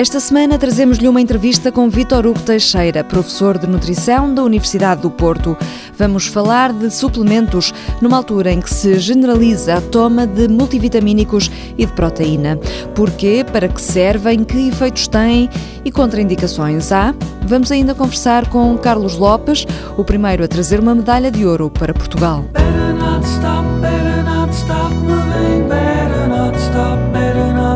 Esta semana trazemos-lhe uma entrevista com Vítor Hugo Teixeira, professor de nutrição da Universidade do Porto. Vamos falar de suplementos numa altura em que se generaliza a toma de multivitamínicos e de proteína. Porquê, para que servem, que efeitos têm e contraindicações há? Vamos ainda conversar com Carlos Lopes, o primeiro a trazer uma medalha de ouro para Portugal. Better not stop, better not stop moving, better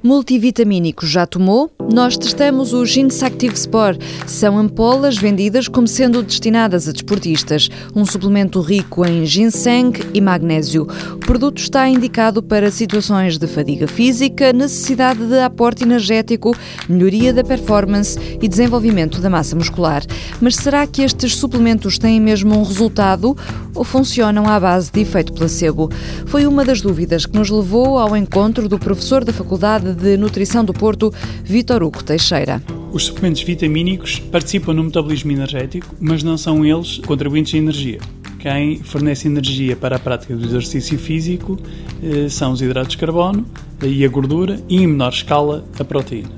Multivitamínico já tomou? Nós testamos o Gins Active Sport. São ampolas vendidas como sendo destinadas a desportistas. Um suplemento rico em ginseng e magnésio. O produto está indicado para situações de fadiga física, necessidade de aporte energético, melhoria da performance e desenvolvimento da massa muscular. Mas será que estes suplementos têm mesmo um resultado ou funcionam à base de efeito placebo? Foi uma das dúvidas que nos levou ao encontro do professor da Faculdade de Nutrição do Porto, Vitor Hugo Teixeira. Os suplementos vitamínicos participam no metabolismo energético, mas não são eles contribuintes de energia. Quem fornece energia para a prática do exercício físico eh, são os hidratos de carbono e a gordura e, em menor escala, a proteína.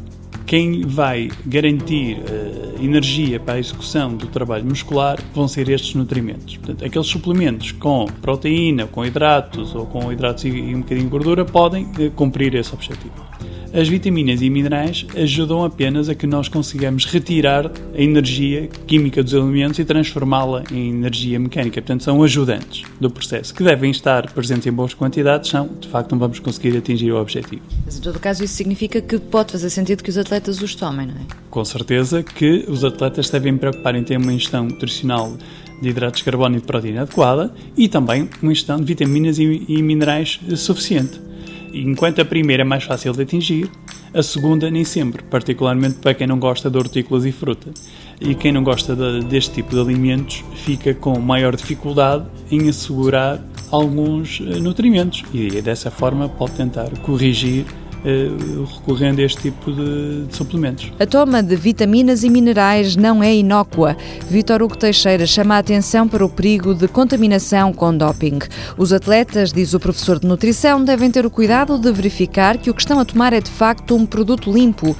Quem vai garantir uh, energia para a execução do trabalho muscular vão ser estes nutrimentos. Portanto, aqueles suplementos com proteína, com hidratos ou com hidratos e, e um bocadinho de gordura podem uh, cumprir esse objetivo. As vitaminas e minerais ajudam apenas a que nós consigamos retirar a energia química dos alimentos e transformá-la em energia mecânica. Portanto, são ajudantes do processo, que devem estar presentes em boas quantidades, são, de facto, não vamos conseguir atingir o objetivo. Mas, em todo caso, isso significa que pode fazer sentido que os atletas os tomem, não é? Com certeza que os atletas devem preocupar em ter uma ingestão nutricional de hidratos de carbono e de proteína adequada e também uma ingestão de vitaminas e, e minerais suficiente. Enquanto a primeira é mais fácil de atingir, a segunda nem sempre, particularmente para quem não gosta de hortícolas e fruta. E quem não gosta de, deste tipo de alimentos fica com maior dificuldade em assegurar alguns eh, nutrimentos e dessa forma pode tentar corrigir recorrendo a este tipo de, de, suplementos. A toma de vitaminas e minerais não é inócua. Vítor Hugo Teixeira chama a atenção para o perigo de contaminação com doping. Os atletas, diz o professor de nutrição, devem ter o cuidado de verificar que o que estão a tomar é de facto um produto limpo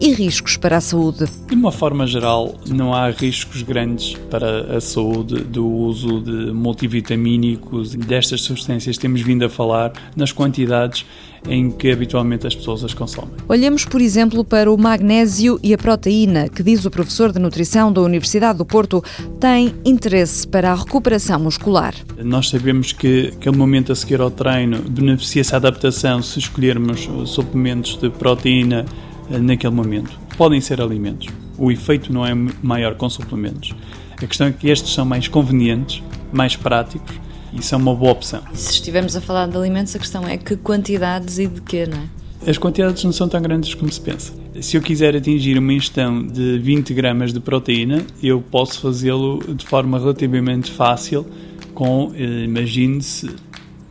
e riscos para a saúde? De uma forma geral, não há riscos grandes para a saúde do uso de multivitamínicos e destas substâncias temos vindo a falar nas quantidades em que habitualmente as pessoas as consomem. Olhemos, por exemplo, para o magnésio e a proteína, que diz o professor de nutrição da Universidade do Porto, tem interesse para a recuperação muscular. Nós sabemos que aquele momento a seguir ao treino beneficia-se a adaptação se escolhermos suplementos de proteína naquele momento. Podem ser alimentos. O efeito não é maior com suplementos. A questão é que estes são mais convenientes, mais práticos e são uma boa opção. Se estivermos a falar de alimentos, a questão é que quantidades e de quê, não é? As quantidades não são tão grandes como se pensa. Se eu quiser atingir uma ingestão de 20 gramas de proteína, eu posso fazê-lo de forma relativamente fácil com, eh, imagine-se,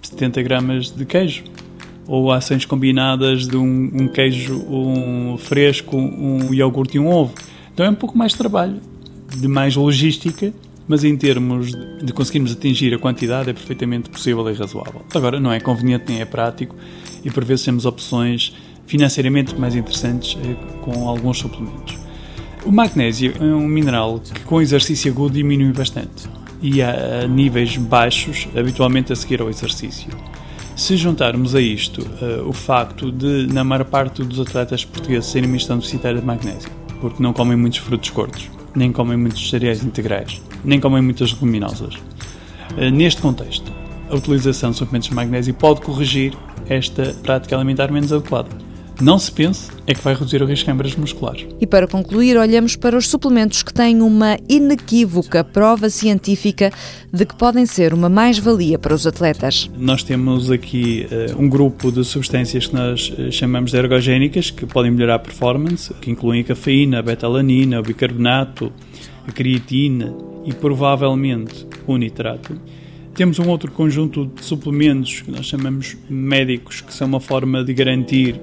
70 gramas de queijo ou ações combinadas de um, um queijo um fresco, um iogurte e um ovo. Então é um pouco mais de trabalho, de mais logística, mas em termos de conseguirmos atingir a quantidade é perfeitamente possível e razoável. Agora, não é conveniente nem é prático e por vezes temos opções financeiramente mais interessantes eh, com alguns suplementos. O magnésio é um mineral que com exercício agudo diminui bastante e a níveis baixos, habitualmente a seguir ao exercício. Se juntarmos a isto uh, o facto de, na maior parte dos atletas portugueses, serem uma deficitária de magnésio, porque não comem muitos frutos gordos, nem comem muitos cereais integrais, nem comem muitas leguminosas. Uh, neste contexto, a utilização de suplementos de magnésio pode corrigir esta prática alimentar menos adequada não se pense é que vai reduzir o risco de câmaras musculares. E para concluir, olhamos para os suplementos que têm uma inequívoca prova científica de que podem ser uma mais-valia para os atletas. Nós temos aqui uh, um grupo de substâncias que nós uh, chamamos de ergogénicas, que podem melhorar a performance, que incluem a cafeína, a betalanina, o bicarbonato, a creatina e provavelmente o nitrato. Temos um outro conjunto de suplementos que nós chamamos médicos, que são uma forma de garantir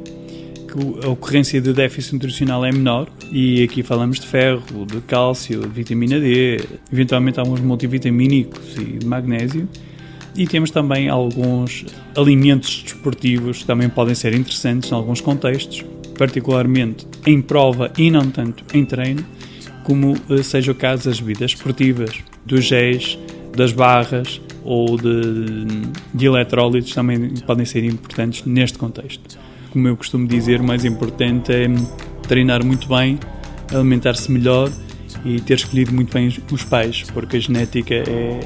que a ocorrência de déficit nutricional é menor e aqui falamos de ferro, de cálcio, de vitamina D, eventualmente alguns multivitamínicos e de magnésio. E temos também alguns alimentos desportivos que também podem ser interessantes em alguns contextos, particularmente em prova e não tanto em treino, como eh, seja o caso das bebidas esportivas, dos géis, das barras ou de, de eletrólitos também podem ser importantes neste contexto. Como eu costumo dizer, o mais importante é treinar muito bem, alimentar-se melhor e ter escolhido muito bem os pais, porque a genética é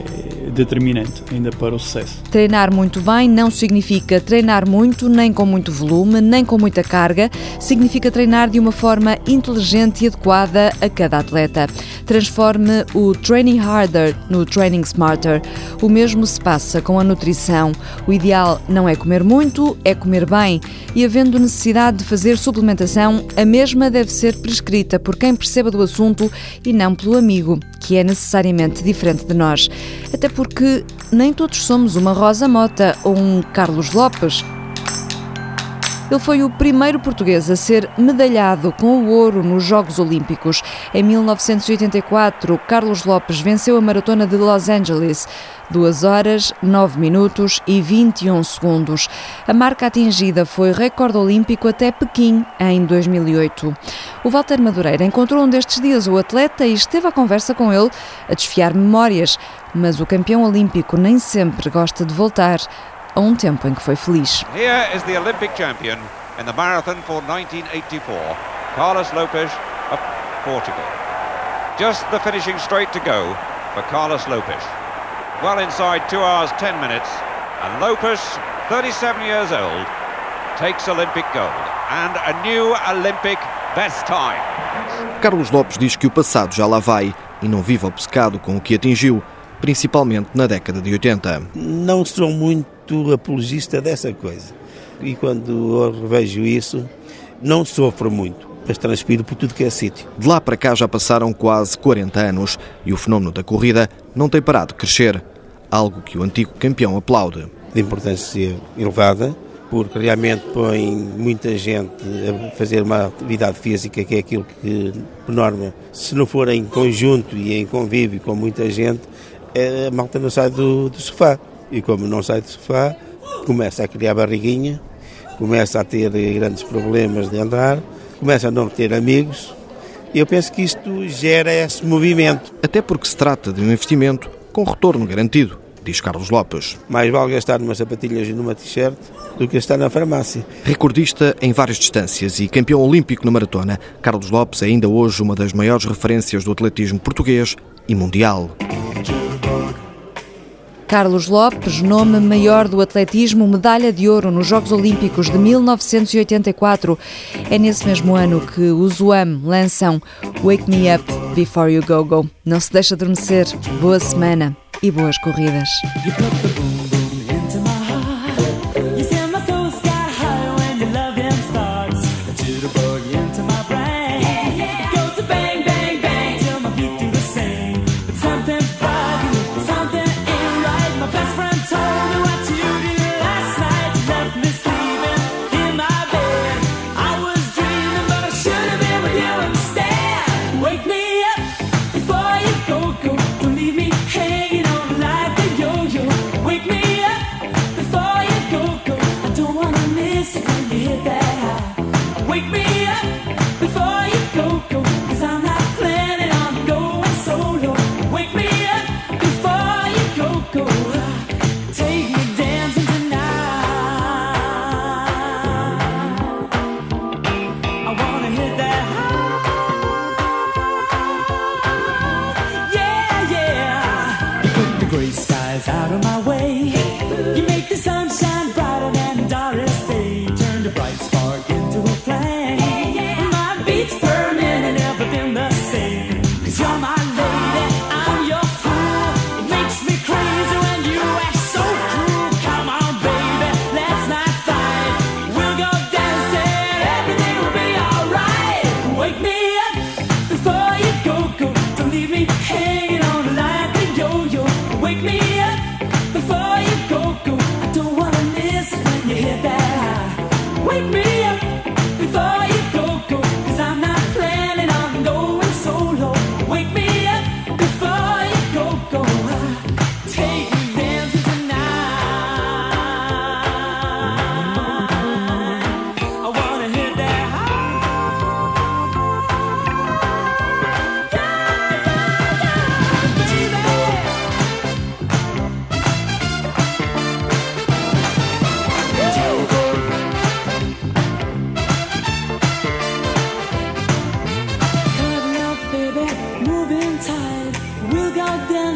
determinante ainda para o sucesso. Treinar muito bem não significa treinar muito, nem com muito volume, nem com muita carga. Significa treinar de uma forma inteligente e adequada a cada atleta. Transforme o training harder no training smarter. O mesmo se passa com a nutrição. O ideal não é comer muito, é comer bem. E havendo necessidade de fazer suplementação, a mesma deve ser prescrita por quem perceba do assunto e não pelo amigo, que é necessariamente diferente de nós. Até porque nem todos somos uma Rosa Mota ou um Carlos Lopes. Ele foi o primeiro português a ser medalhado com o ouro nos Jogos Olímpicos. Em 1984, Carlos Lopes venceu a maratona de Los Angeles. 2 horas, 9 minutos e 21 segundos. A marca atingida foi recorde olímpico até Pequim, em 2008. O Walter Madureira encontrou um destes dias o atleta e esteve à conversa com ele, a desfiar memórias. Mas o campeão olímpico nem sempre gosta de voltar a um tempo em que foi feliz. Here is the Olympic champion in the marathon for 1984, Carlos Lopes of Portugal. Just the finishing straight to go for Carlos Lopes. Well inside 2 hours 10 minutes, and Lopes, 37 years old, takes Olympic gold and a new Olympic best time. Carlos Lopes diz que o passado já lá vai e não vive obcecado com o que atingiu, principalmente na década de 80. Não sou muito apologista dessa coisa. E quando vejo isso, não sofro muito, mas transpiro por tudo que é sítio. De lá para cá já passaram quase 40 anos e o fenómeno da corrida não tem parado de crescer, algo que o antigo campeão aplaude. De importância elevada, porque realmente põe muita gente a fazer uma atividade física, que é aquilo que, por norma, se não for em conjunto e em convívio com muita gente, a malta não sai do, do sofá. E como não sai do sofá, começa a criar barriguinha, começa a ter grandes problemas de andar, começa a não ter amigos. E eu penso que isto gera esse movimento. Até porque se trata de um investimento com retorno garantido, diz Carlos Lopes. Mais vale gastar numa sapatilhas e numa t-shirt do que gastar na farmácia. Recordista em várias distâncias e campeão olímpico na maratona, Carlos Lopes é ainda hoje uma das maiores referências do atletismo português e mundial. Carlos Lopes, nome maior do atletismo, medalha de ouro nos Jogos Olímpicos de 1984. É nesse mesmo ano que os UAM lançam Wake Me Up Before You Go Go. Não se deixe adormecer. Boa semana e boas corridas.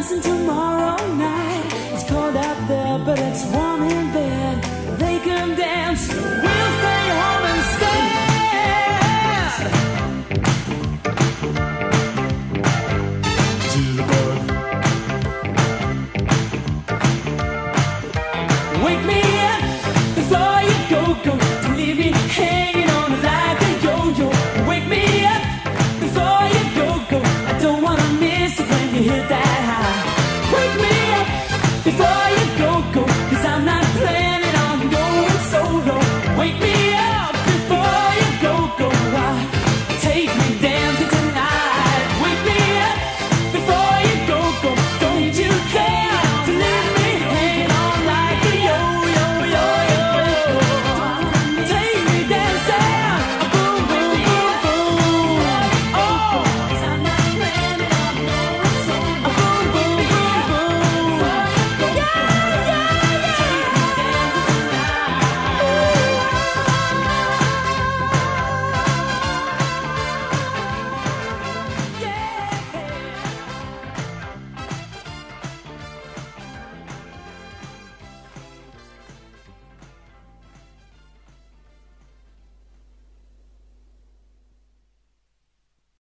dancing tomorrow night. It's cold out there, but it's warm in bed. They can dance. We'll stay home and stare. To the bird. Wake me